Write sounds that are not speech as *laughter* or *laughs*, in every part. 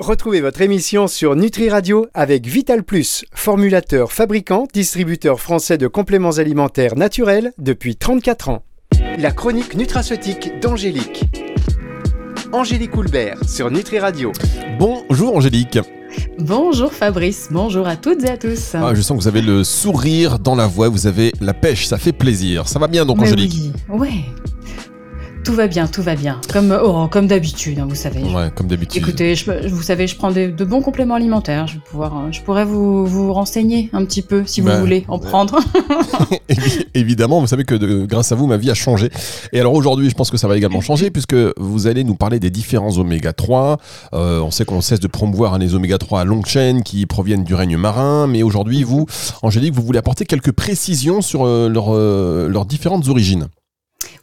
Retrouvez votre émission sur Nutri Radio avec Vital Plus, formulateur, fabricant, distributeur français de compléments alimentaires naturels depuis 34 ans. La chronique nutraceutique d'Angélique. Angélique Houlbert sur Nutri Radio. Bonjour Angélique. Bonjour Fabrice, bonjour à toutes et à tous. Ah, je sens que vous avez le sourire dans la voix, vous avez la pêche, ça fait plaisir. Ça va bien donc Mais Angélique oui, ouais. Tout va bien, tout va bien. Comme, oh, comme d'habitude, hein, vous savez. Ouais, comme d'habitude. Écoutez, je- vous savez, je prends des- de bons compléments alimentaires. Je, vais pouvoir, euh, je pourrais vous, vous renseigner un petit peu si Bah, vous voulez en ouais. prendre. *laughs* *laughs* Évi- Évidemment, vous savez que de- grâce à vous, ma vie a changé. Et alors aujourd'hui, je pense que ça va également changer puisque vous allez nous parler des différents oméga 3. Euh, on sait qu'on cesse de promouvoir hein, les oméga 3 à longue chaîne qui proviennent du règne marin. Mais aujourd'hui, vous, Angélique, vous voulez apporter quelques précisions sur euh, leurs euh, leurs différentes origines.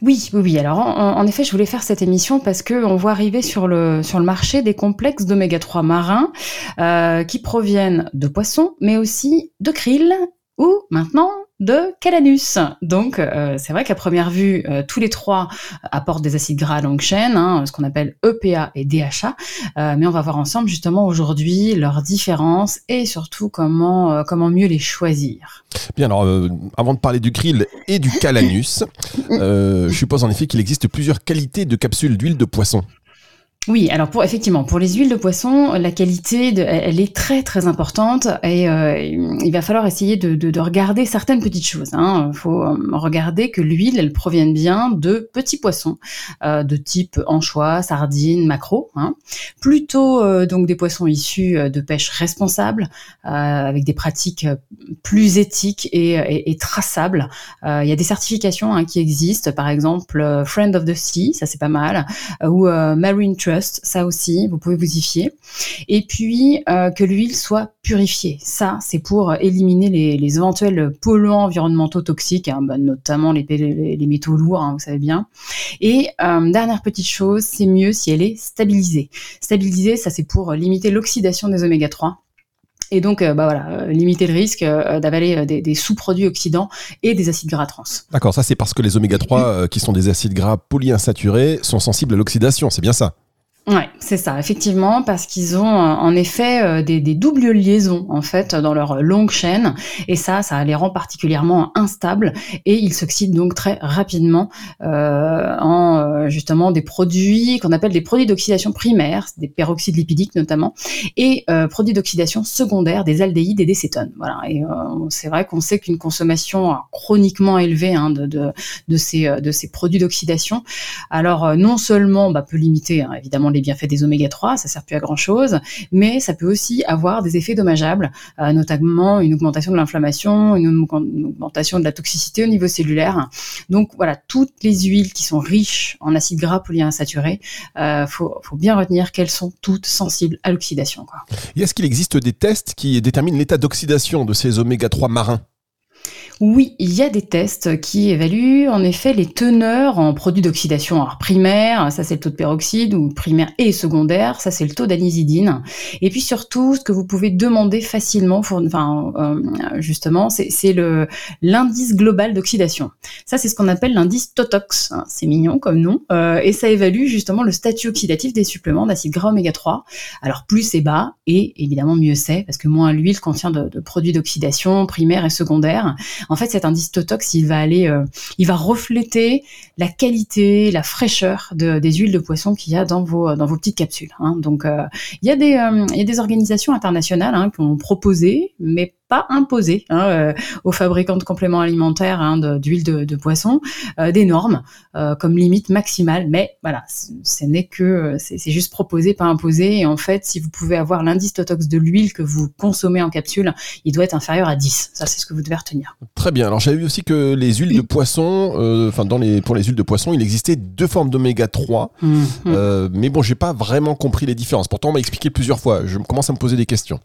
Oui, oui, oui. Alors, en, en effet, je voulais faire cette émission parce que on voit arriver sur le sur le marché des complexes d'oméga 3 marins euh, qui proviennent de poissons, mais aussi de krill ou maintenant de calanus. Donc, euh, c'est vrai qu'à première vue, euh, tous les trois apportent des acides gras à longue chaîne, hein, ce qu'on appelle EPA et DHA. Euh, mais on va voir ensemble justement aujourd'hui leurs différences et surtout comment euh, comment mieux les choisir. Bien, alors euh, avant de parler du krill et du calanus, *laughs* euh, je suppose en effet qu'il existe plusieurs qualités de capsules d'huile de poisson. Oui, alors pour effectivement pour les huiles de poisson, la qualité elle est très très importante et euh, il va falloir essayer de, de, de regarder certaines petites choses. Il faut euh, regarder que l'huile elle provienne bien de petits poissons euh, de type anchois, sardines, maquereaux, hein. plutôt euh, donc des poissons issus euh, de pêche responsable euh, avec des pratiques euh, plus éthiques et, traçables. Euh, Il y a des certifications hein, qui existent, par exemple euh, Friend of the Sea, ça c'est pas mal, euh, ou euh, Marine Ça aussi, vous pouvez vous y fier. Et puis euh, que l'huile soit purifiée, ça c'est pour éliminer les, éventuels polluants environnementaux toxiques, hein, bah, notamment les, métaux lourds, hein, vous savez bien. Et euh, dernière petite chose, c'est mieux si elle est stabilisée. Stabilisée, ça c'est pour limiter l'oxydation des oméga 3. Et donc, euh, bah voilà, limiter le risque d'avaler des, des sous-produits oxydants et des acides gras trans. D'accord, ça c'est parce que les oméga 3, euh, qui sont des acides gras polyinsaturés, sont sensibles à l'oxydation, c'est bien ça? Ouais, c'est ça, effectivement, parce qu'ils ont euh, en effet euh, des, des doubles liaisons en fait dans leur longue chaîne, et ça, ça les rend particulièrement instables et ils s'oxydent donc très rapidement euh, en euh, justement des produits qu'on appelle des produits d'oxydation primaire, des peroxydes lipidiques notamment, et euh, produits d'oxydation secondaire, des aldéhydes et des cétones. Voilà, et euh, c'est vrai qu'on sait qu'une consommation euh, chroniquement élevée hein, de, de, de ces euh, de ces produits d'oxydation, alors euh, non seulement bah, peut limiter hein, évidemment les bienfaits des oméga 3, ça sert plus à grand chose, mais ça peut aussi avoir des effets dommageables, euh, notamment une augmentation de l'inflammation, une, aug- une augmentation de la toxicité au niveau cellulaire. Donc voilà, toutes les huiles qui sont riches en acides gras polyinsaturés, euh, faut, faut bien retenir qu'elles sont toutes sensibles à l'oxydation. est-ce qu'il existe des tests qui déterminent l'état d'oxydation de ces oméga 3 marins? Oui, il y a des tests qui évaluent en effet les teneurs en produits d'oxydation primaire, ça c'est le taux de peroxyde, ou primaire et secondaire, ça c'est le taux d'anisidine. Et puis surtout, ce que vous pouvez demander facilement, enfin euh, justement, c'est l'indice global d'oxydation. Ça c'est ce qu'on appelle l'indice TOTOX, hein, c'est mignon comme nom, euh, et ça évalue justement le statut oxydatif des suppléments d'acide gras oméga 3. Alors plus c'est bas, et évidemment mieux c'est, parce que moins l'huile contient de, de produits d'oxydation primaire et secondaire. En fait, cet indice Totox, il va aller, euh, il va refléter la qualité, la fraîcheur de- des huiles de poisson qu'il y a dans vos dans vos petites capsules. hein. Donc, euh, il y a des euh, il y a des organisations internationales hein, qui ont proposé, mais pas imposé hein, euh, aux fabricants de compléments alimentaires hein, de- d'huile de, de poisson euh, des normes euh, comme limite maximale. Mais voilà, ce n'est que c'est juste proposé, pas imposé. Et en fait, si vous pouvez avoir l'indice Totox de l'huile que vous consommez en capsule, il doit être inférieur à 10. Ça, c'est ce que vous devez retenir. Très bien. Alors j'avais vu aussi que les huiles de poisson, euh, enfin dans les pour les huiles de poisson, il existait deux formes d'oméga 3. Mhm. Euh, mais bon, j'ai pas vraiment compris les différences. Pourtant, on m'a expliqué plusieurs fois. Je commence à me poser des questions.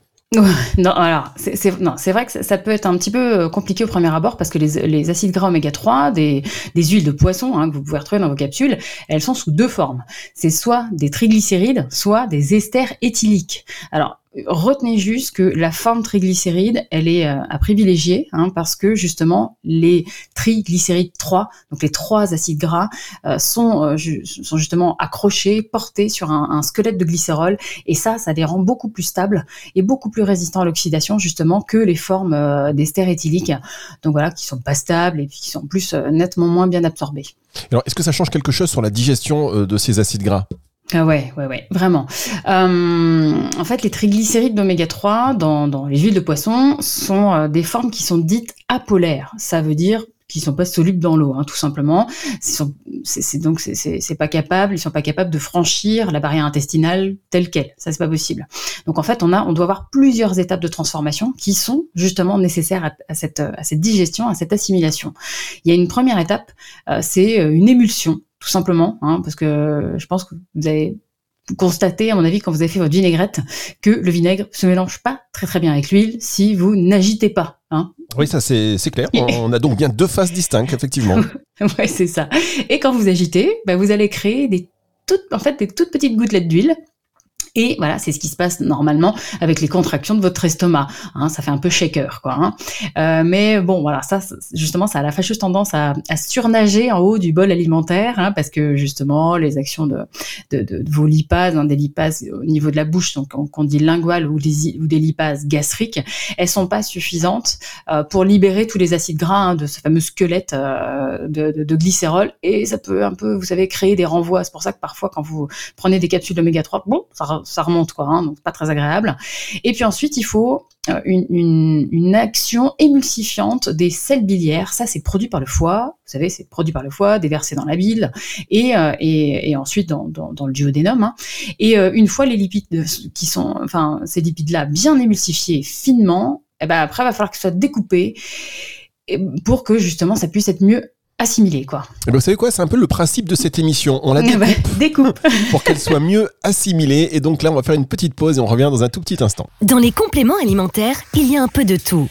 Non, alors, c'est vrai que ça, ça peut être un petit peu euh, compliqué au premier abord parce que les, les acides gras oméga 3, des, des huiles de poisson hein, que vous pouvez retrouver dans vos capsules, elles sont sous deux formes. C'est soit des triglycérides, soit des esters éthyliques. Alors, retenez juste que la forme triglycéride, elle est euh, à privilégier hein, parce que justement les triglycérides 3, donc les trois acides gras, euh, sont, euh, sont justement accrochés, portés sur un, squelette de glycérol. Et ça, ça les rend beaucoup plus stables et beaucoup plus résistants à l'oxydation justement que les formes d'ester éthylique, donc voilà, qui sont pas stables et qui sont plus nettement moins bien absorbées. Alors, est-ce que ça change quelque chose sur la digestion de ces acides gras? Ah ouais, ouais, ouais, vraiment. Euh, en fait, les triglycérides d'oméga 3 dans, dans, les huiles de poisson sont euh, des formes qui sont dites apolaires. Ça veut dire qu'ils sont pas solubles dans l'eau, hein, tout simplement. C'est donc c'est pas capable, ils sont pas capables de franchir la barrière intestinale telle quelle. Ça c'est pas possible. Donc en fait, on a, on doit avoir plusieurs étapes de transformation qui sont justement nécessaires à, cette, à cette digestion, à cette assimilation. Il y a une première étape, euh, c'est euh, une émulsion tout simplement, hein, parce que je pense que vous avez constaté, à mon avis, quand vous avez fait votre vinaigrette, que le vinaigre se mélange pas très très bien avec l'huile si vous n'agitez pas. Hein. Oui, ça c'est clair. On a donc bien deux phases distinctes, effectivement. *laughs* ouais, c'est ça. Et quand vous agitez, bah, vous allez créer des toutes, en fait, des toutes petites gouttelettes d'huile et voilà, c'est ce qui se passe normalement avec les contractions de votre estomac. Hein, ça fait un peu shaker, quoi. Hein. Euh, mais bon, voilà, ça, justement, ça a la fâcheuse tendance à, à surnager en haut du bol alimentaire, hein, parce que justement, les actions de, de, de, vos lipases, hein, des lipases au niveau de la bouche, donc qu'on dit linguales ou des, ou des lipases gastriques, elles sont pas suffisantes euh, pour libérer tous les acides gras hein, de ce fameux squelette euh, de, de, de, glycérol, et ça peut un peu, vous savez, créer des renvois. C'est pour ça que parfois, quand vous prenez des capsules d'oméga 3, bon, ça ça remonte quoi, hein, donc pas très agréable. Et puis ensuite, il faut euh, une, action émulsifiante des sels biliaires. Ça, c'est produit par le foie. Vous savez, c'est produit par le foie, déversé dans la bile et, euh, et, ensuite dans, dans, dans le duodénum. Hein. Et euh, une fois les lipides qui sont, enfin, ces lipides-là bien émulsifiés finement, et eh ben après, il va falloir qu'ils soient découpés pour que justement ça puisse être mieux assimilée, quoi. Et eh ben, vous savez quoi C'est un peu le principe de cette émission. On la découpe, *laughs* découpe. *laughs* pour qu'elle soit mieux assimilée. Et donc là, on va faire une petite pause et on revient dans un tout petit instant. Dans les compléments alimentaires, il y a un peu de tout.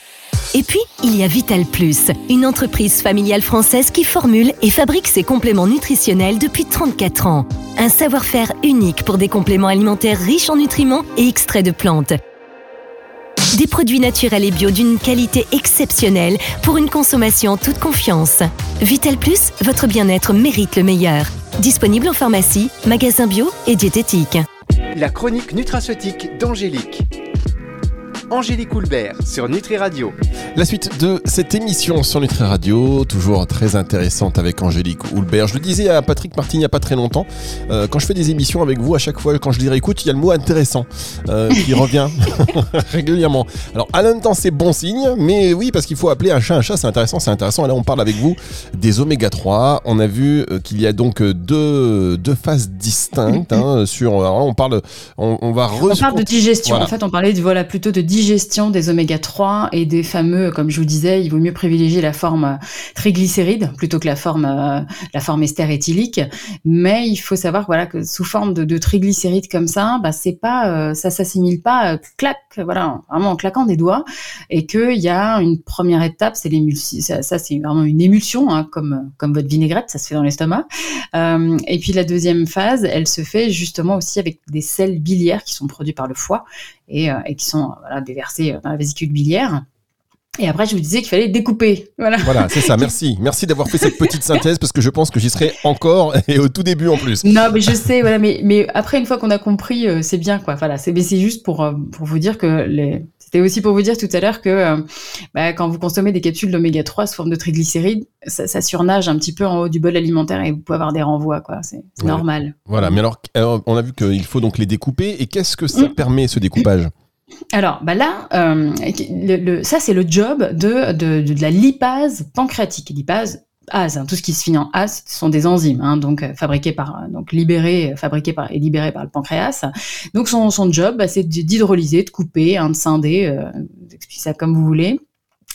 Et puis, il y a Vital Plus, une entreprise familiale française qui formule et fabrique ses compléments nutritionnels depuis 34 ans. Un savoir-faire unique pour des compléments alimentaires riches en nutriments et extraits de plantes des produits naturels et bio d'une qualité exceptionnelle pour une consommation toute confiance. Vital Plus, votre bien-être mérite le meilleur. Disponible en pharmacie, magasin bio et diététique. La chronique nutraceutique d'Angélique. Angélique Houlbert sur Nutri Radio. La suite de cette émission sur Nutri Radio, toujours très intéressante avec Angélique Houlbert. Je le disais à Patrick Martin il n'y a pas très longtemps, euh, quand je fais des émissions avec vous, à chaque fois, quand je les réécoute, il y a le mot intéressant euh, qui *laughs* revient *laughs* régulièrement. Alors, à même temps, c'est bon signe, mais oui, parce qu'il faut appeler un chat un chat, c'est intéressant, c'est intéressant. Et là, on parle avec vous des oméga 3. On a vu euh, qu'il y a donc deux, deux phases distinctes. Hein, *laughs* sur, on parle, on, va On parle de digestion. En fait, on parlait de, voilà, plutôt de digestion digestion des oméga 3 et des fameux, comme je vous disais, il vaut mieux privilégier la forme euh, triglycéride plutôt que la forme, euh, la forme ester éthylique. Mais il faut savoir, voilà, que sous forme de, de triglycérides comme ça, bah, c'est pas, euh, ça s'assimile pas, clac, voilà, vraiment en claquant des doigts, et qu'il y a une première étape, c'est l'émulsion, ça, ça c'est vraiment une émulsion, hein, comme, comme votre vinaigrette, ça se fait dans l'estomac. Et puis la deuxième phase, elle se fait justement aussi avec des sels biliaires qui sont produits par le foie et, et qui sont voilà, déversés dans la vésicule biliaire. Et après, je vous disais qu'il fallait découper. Voilà, voilà c'est ça. *laughs* Merci. Merci d'avoir fait cette petite synthèse parce que je pense que j'y serai encore *laughs* et au tout début en plus. Non, mais je sais, voilà, mais, mais après, une fois qu'on a compris, euh, c'est bien, quoi. Voilà, c'est, c'est juste pour, euh, pour vous dire que les, c'était aussi pour vous dire tout à l'heure que euh, bah, quand vous consommez des capsules d'oméga 3 sous forme de triglycérides, ça, ça, surnage un petit peu en haut du bol alimentaire et vous pouvez avoir des renvois, quoi. C'est, normal. Voilà, mais alors, on a vu qu'il faut donc les découper et qu'est-ce que ça mm. permet ce découpage? Alors, bah là, euh, le, ça c'est le job de, de, de, la lipase pancréatique. Lipase, ASE, hein, tout ce qui se finit en ASE sont des enzymes, hein, donc euh, fabriquées par, euh, donc libérées, fabriquées par et libérées par le pancréas. Donc son, son job, bah, c'est d'hydrolyser, de couper, hein, de scinder, euh, ça comme vous voulez,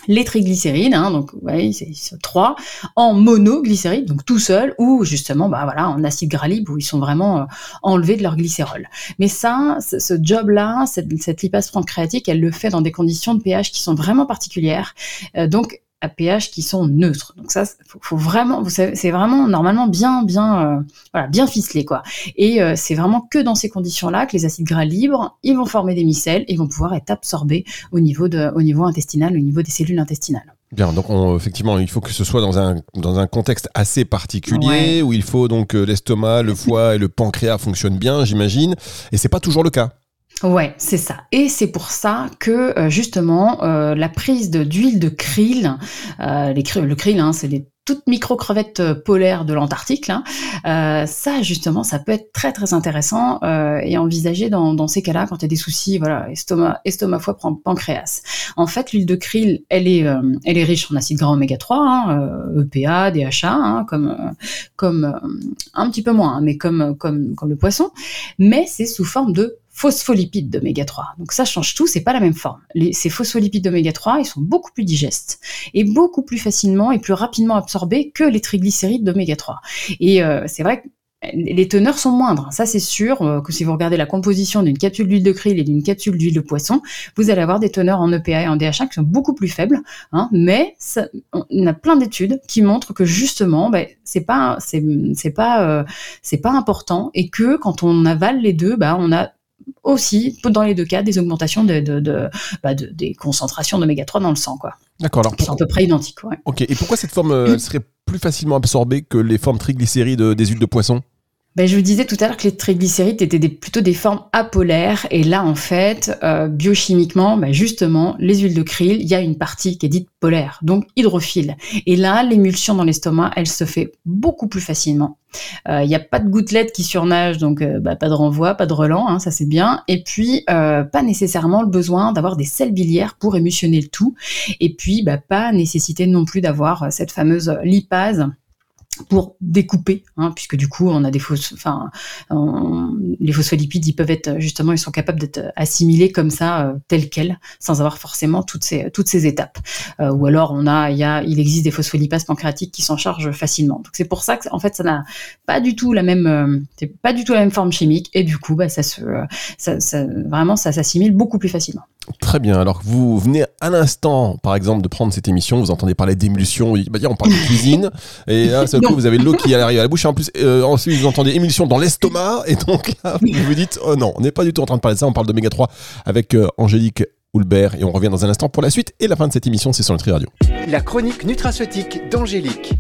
les triglycérides, hein, donc ouais, c'est trois, en monoglycérides, donc tout seul, ou justement, bah voilà, en acide gras libre où ils sont vraiment euh, enlevés de leur glycérol. Mais ça, ce job-là, cette, cette lipase pancréatique, elle le fait dans des conditions de pH qui sont vraiment particulières. Euh, donc à pH qui sont neutres. Donc ça, faut, faut vraiment, c'est vraiment normalement bien, bien, euh, voilà, bien ficelé quoi. Et euh, c'est vraiment que dans ces conditions-là que les acides gras libres, ils vont former des micelles et vont pouvoir être absorbés au niveau de, au niveau intestinal, au niveau des cellules intestinales. Bien, donc effectivement, il faut que ce soit dans un, dans un contexte assez particulier où il faut donc l'estomac, le foie et le pancréas fonctionnent bien, j'imagine. Et c'est pas toujours le cas. Ouais, c'est ça. Et c'est pour ça que euh, justement euh, la prise d'huile de, krill, euh, les, le krill, hein, c'est des toutes micro crevettes polaires de l'Antarctique. Ça, justement, ça peut être très très intéressant et envisagé dans, ces cas-là quand il y a des soucis, voilà, estomac, estomac, foie, pancréas. En fait, l'huile de krill, elle est, elle est riche en acides gras oméga 3, hein, EPA, DHA, comme, comme un petit peu moins, hein, mais comme, comme, comme le poisson. Mais c'est sous forme de phospholipides d'oméga 3. Donc ça change tout, c'est pas la même forme. Les, ces phospholipides d'oméga 3, ils sont beaucoup plus digestes et beaucoup plus facilement et plus rapidement absorbés que les triglycérides d'oméga 3. Et euh, c'est vrai que les teneurs sont moindres, ça c'est sûr, euh, que si vous regardez la composition d'une capsule d'huile de krill et d'une capsule d'huile de poisson, vous allez avoir des teneurs en EPA et en DHA qui sont beaucoup plus faibles, hein, mais ça, on a plein d'études qui montrent que justement, ben, c'est pas, c'est, pas, euh, c'est pas important et que quand on avale les deux, ben, on a aussi, dans les deux cas, des augmentations de, bah, des concentrations d'oméga 3 dans le sang. Quoi. D'accord. Alors, à peu près identiques. Ok. Et pourquoi cette forme euh, serait plus facilement absorbée que les formes triglycérides des huiles de poisson? Ben, je vous disais tout à l'heure que les triglycérides étaient plutôt des formes apolaires. Et là, en fait, euh, biochimiquement, ben justement, les huiles de krill, il y a une partie qui est dite polaire, donc hydrophile. Et là, l'émulsion dans l'estomac, elle se fait beaucoup plus facilement. Euh, il n'y a pas de gouttelettes qui surnagent, donc euh, bah, pas de renvoi, pas de relent, hein, ça c'est bien. Et puis, pas nécessairement le besoin d'avoir des sels biliaires pour émulsionner le tout. Et puis, bah, pas nécessité non plus d'avoir cette fameuse lipase pour découper, hein, puisque du coup on a des fausses, enfin les phospholipides ils peuvent être justement ils sont capables d'être assimilés comme ça euh, tels quels, sans avoir forcément toutes ces toutes ces étapes. Euh, ou alors on a il y a il existe des phospholipases pancréatiques qui s'en chargent facilement. Donc c'est pour ça que en fait ça n'a pas du tout la même euh, c'est pas du tout la même forme chimique et du coup bah ça se ça, ça vraiment ça s'assimile beaucoup plus facilement. Très bien. Alors vous venez à l'instant, par exemple, de prendre cette émission, vous entendez parler d'émulsion, bah, on parle de cuisine, *laughs* et là, c'est coup, vous avez l'eau qui arrive à la bouche, et en plus, euh, ensuite, vous entendez émulsion dans l'estomac, et donc là, vous vous dites, oh non, on n'est pas du tout en train de parler de ça, on parle d'oméga 3 avec euh, Angélique Houlbert, et on revient dans un instant pour la suite et la fin de cette émission, c'est sur Nutri Radio. La chronique nutraceutique d'Angélique.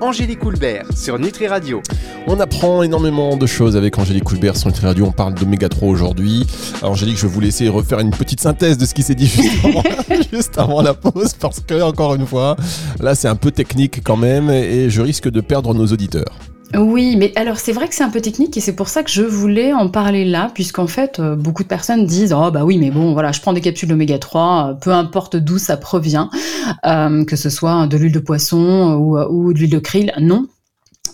Angélique Houlbert sur Nutri Radio. On apprend énormément de choses avec Angélique Houlbert sur Nutri Radio. On parle d'oméga 3 aujourd'hui. Angélique, je vais vous laisser refaire une petite synthèse de ce qui s'est dit *laughs* juste avant, la pause parce que, encore une fois, là c'est un peu technique quand même et je risque de perdre nos auditeurs. Oui, mais alors c'est vrai que c'est un peu technique et c'est pour ça que je voulais en parler là, puisqu'en fait, euh, beaucoup de personnes disent Oh, bah oui, mais bon, voilà, je prends des capsules d'oméga 3, euh, peu importe d'où ça provient, euh, que ce soit de l'huile de poisson ou, ou de l'huile de krill. Non,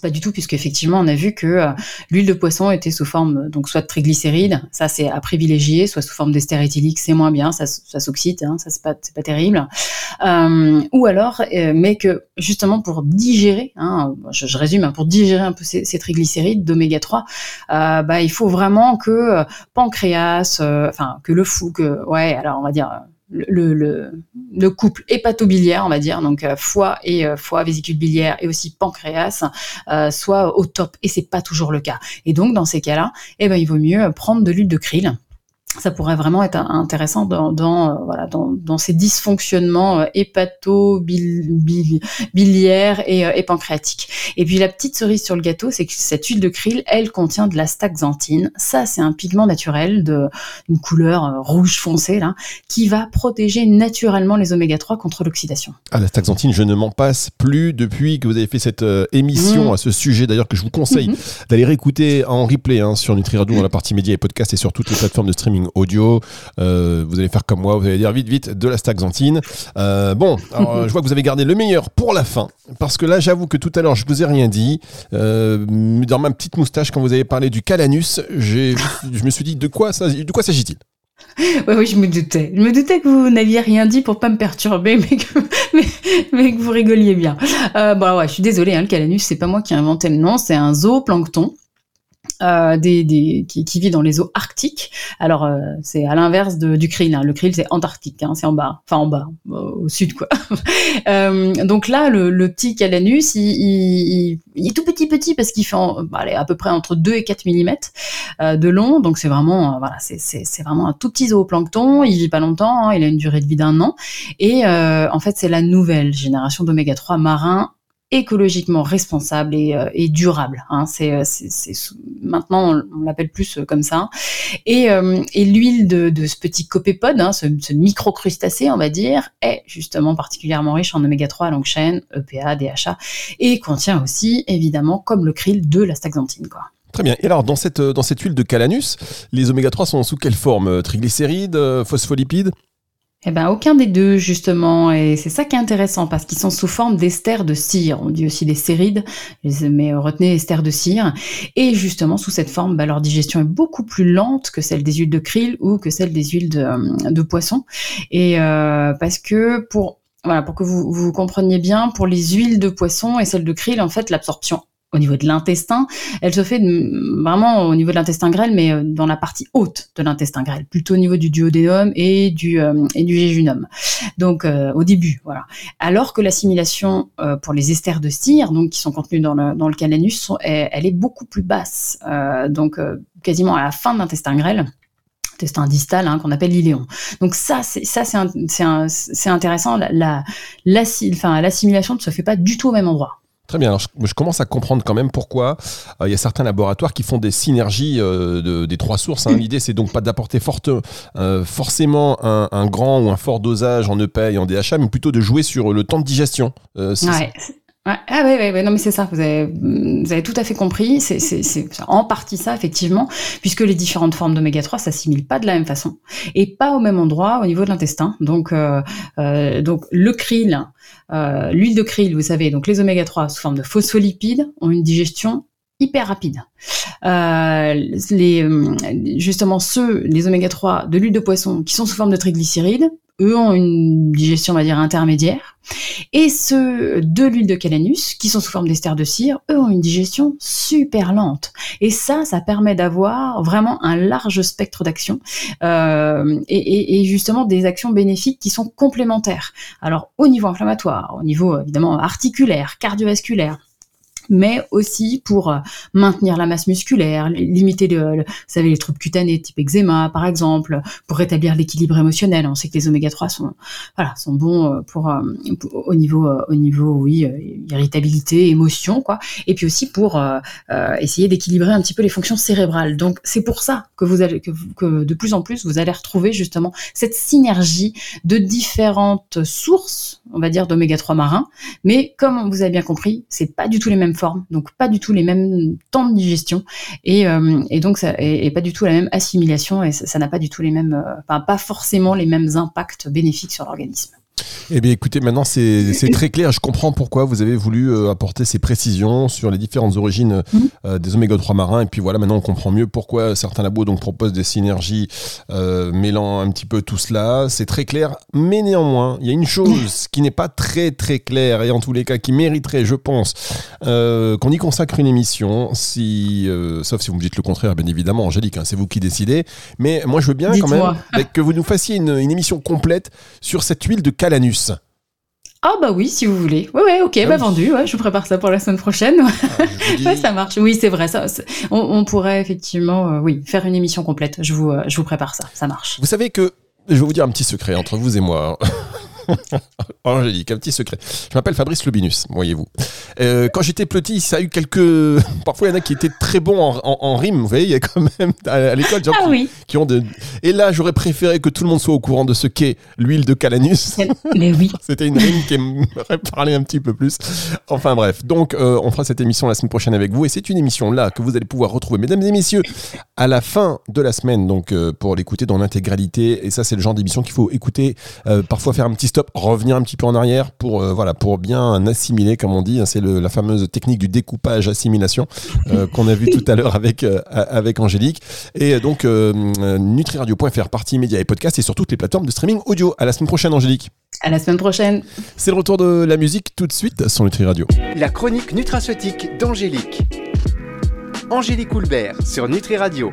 pas du tout, puisque effectivement, on a vu que euh, l'huile de poisson était sous forme euh, donc soit de triglycérides, ça c'est à privilégier, soit sous forme d'ester éthylique, c'est moins bien, ça, ça s'oxyde, hein, ça c'est pas pas terrible. Euh, ou alors, mais que justement pour digérer, hein, je, résume, hein, pour digérer un peu ces, ces triglycérides d'oméga 3, bah il faut vraiment que pancréas, enfin que le fou, que ouais, alors on va dire le, le, le, couple hépatobiliaire, on va dire, donc euh, foie et euh, foie, vésicule biliaire et aussi pancréas, euh, soit au top. Et c'est pas toujours le cas. Et donc dans ces cas-là, eh ben il vaut mieux prendre de l'huile de krill ça pourrait vraiment être intéressant dans, dans, euh, voilà, dans, dans ces dysfonctionnements euh, hépato, biliaires et, euh, et, pancréatiques. Et puis la petite cerise sur le gâteau, c'est que cette huile de krill, elle contient de la staxanthine. Ça, c'est un pigment naturel de une couleur rouge foncé là, qui va protéger naturellement les oméga 3 contre l'oxydation. Ah, la staxanthine, je ne m'en passe plus depuis que vous avez fait cette émission mmh. à ce sujet. D'ailleurs, que je vous conseille mmh. d'aller réécouter en replay hein, sur Nutri Radio dans la partie médias et podcast et sur toutes les plateformes de streaming audio. Euh, vous allez faire comme moi, vous allez dire vite, vite, de la staxanthine. Euh, bon, je vois que vous avez gardé le meilleur pour la fin, parce que là, j'avoue que tout à l'heure, je vous ai rien dit. Euh, dans ma petite moustache, quand vous avez parlé du calanus, je me suis dit, de quoi, quoi s'agit-il? Oui, oui, je me doutais. Je me doutais que vous n'aviez rien dit pour pas me perturber, *laughs* mais que, vous rigoliez bien. bon, ouais, je suis désolée, hein, le calanus, c'est pas moi qui ai inventé le nom, c'est un zooplancton euh, des, des, qui, qui, vit dans les eaux arctiques. Alors euh, c'est à l'inverse du krill. Hein. Le krill c'est antarctique, hein, c'est en bas, enfin en bas, au sud quoi. *laughs* euh, donc là le, le, petit calanus, il, il, il, est tout petit petit parce qu'il fait bah, à peu près entre 2 et 4 mm euh, de long. Donc c'est vraiment voilà c'est vraiment un tout petit zooplancton. Il vit pas longtemps, hein. il a une durée de vie d'un an. Et en fait c'est la nouvelle génération d'oméga 3 marins écologiquement responsable et, euh, durable. Hein. C'est, c'est, maintenant on, l'appelle plus euh, comme ça. Et, euh, l'huile de, de, ce petit copépode, hein, ce, ce microcrustacé, on va dire, est justement particulièrement riche en oméga 3 à longue chaîne, EPA, DHA, et contient aussi évidemment, comme le krill, de la staxanthine. Quoi. Très bien. Et alors, dans cette, dans cette huile de calanus, les oméga 3 sont sous quelle forme? Triglycérides, phospholipides eh ben, aucun des deux, justement. Et c'est ça qui est intéressant, parce qu'ils sont sous forme d'ester de cire. On dit aussi des sérides, mais retenez ester de cire. Et justement, sous cette forme, bah, leur digestion est beaucoup plus lente que celle des huiles de krill ou que celle des huiles de, euh, poisson. Et euh, parce que pour voilà, pour que vous, vous compreniez bien, pour les huiles de poisson et celles de krill, en fait, l'absorption au niveau de l'intestin, elle se fait vraiment au niveau de l'intestin grêle, mais euh, dans la partie haute de l'intestin grêle, plutôt au niveau du duodénum et du euh, et du. Donc euh, au début, voilà. Alors que l'assimilation pour les esters de cire, donc qui sont contenus dans le dans le calanus, elle, est beaucoup plus basse, donc quasiment à la fin de l'intestin grêle intestin distal hein, qu'on appelle l'iléon. Donc ça, c'est c'est intéressant. La, l'assimilation ne se fait pas du tout au même endroit. Très bien. Alors, je, commence à comprendre quand même pourquoi euh, il y a certains laboratoires qui font des synergies euh, des trois sources. Hein. *laughs* L'idée, c'est donc pas d'apporter forte, euh, forcément un, grand ou un fort dosage en EPA et en DHA, mais plutôt de jouer sur le temps de digestion. ouais. Ah oui, oui, non mais c'est ça, vous avez, vous avez tout à fait compris, c'est en partie ça effectivement, puisque les différentes formes d'oméga 3 s'assimilent pas de la même façon et pas au même endroit au niveau de l'intestin. Donc, euh, euh, donc le krill, euh, l'huile de krill, vous savez, donc les oméga 3 sous forme de phospholipides ont une digestion hyper rapide. Euh, les, justement ceux, les oméga 3 de l'huile de poisson qui sont sous forme de triglycérides, eux ont une digestion, on va dire, intermédiaire. Et ceux de l'huile de calanus, qui sont sous forme d'ester de cire, eux ont une digestion super lente. Et ça, ça permet d'avoir vraiment un large spectre d'action euh, et, justement des actions bénéfiques qui sont complémentaires. Alors au niveau inflammatoire, au niveau évidemment articulaire, cardiovasculaire, mais aussi pour euh, maintenir la masse musculaire, limiter les troubles cutanés type eczéma par exemple, pour rétablir l'équilibre émotionnel. On sait que les oméga 3 sont voilà, sont bons euh, pour, euh, au niveau au niveau oui, irritabilité, émotion quoi et puis aussi pour essayer d'équilibrer un petit peu les fonctions cérébrales. Donc c'est pour ça que vous allez que, que de plus en plus vous allez retrouver justement cette synergie de différentes sources, on va dire d'oméga 3 marins, mais comme vous avez bien compris, c'est pas du tout les mêmes forme, donc pas du tout les mêmes temps de digestion. Et, euh, donc pas du tout la même assimilation. Et ça n'a pas du tout les mêmes, euh, pas forcément les mêmes impacts bénéfiques sur l'organisme. Eh bien, écoutez, maintenant c'est très clair. Je comprends pourquoi vous avez voulu euh, apporter ces précisions sur les différentes origines euh, des oméga 3 marins. Et puis voilà, maintenant on comprend mieux pourquoi certains labos donc proposent des synergies euh, mêlant un petit peu tout cela. C'est très clair, mais néanmoins, il y a une chose qui n'est pas très très claire et en tous les cas qui mériterait, je pense, qu'on y consacre une émission. Si, sauf si vous me dites le contraire, bien évidemment, Angélique, hein, c'est vous qui décidez. Mais moi, je veux bien quand même que vous nous fassiez une, une émission complète sur cette huile de calanus. Ah bah oui, si vous voulez. Ouais, ouais, ok, ah bah vendu. Ouais, je vous prépare ça pour la semaine prochaine. Ah, *laughs* ça marche. Oui, c'est vrai. Ça, on, pourrait effectivement, euh, oui, faire une émission complète. Je vous, euh, je vous prépare ça. Ça marche. Vous savez que je vais vous dire un petit secret entre vous et moi. *laughs* *laughs* Angélique, un petit secret. Je m'appelle Fabrice Lubinus, voyez-vous. Euh, quand j'étais petit, ça a eu quelques. *laughs* Parfois, il y en a qui étaient très bons en, rime. Vous voyez, il y a quand même à l'école des gens ah qui, ont de. Et là, j'aurais préféré que tout le monde soit au courant de ce qu'est l'huile de calanus. Mais oui. *laughs* C'était une rime qui m'aurait parlé un petit peu plus. Enfin bref, donc euh, on fera cette émission la semaine prochaine avec vous. Et c'est une émission là que vous allez pouvoir retrouver, mesdames et messieurs, à la fin de la semaine, donc euh, pour l'écouter dans l'intégralité. Et ça, c'est le genre d'émission qu'il faut écouter, parfois faire un petit stop, revenir un petit peu en arrière pour, euh, voilà, pour bien assimiler, comme on dit. Hein, c'est la fameuse technique du découpage assimilation euh, *laughs* qu'on a vu tout à l'heure avec, euh, avec Angélique. Et donc, nutriradio.fr, partie médias et podcast et sur toutes les plateformes de streaming audio. À la semaine prochaine, Angélique. À la semaine prochaine. C'est le retour de la musique tout de suite sur Nutri Radio. La chronique nutraceutique d'Angélique. Angélique Coulbert sur Nutri Radio.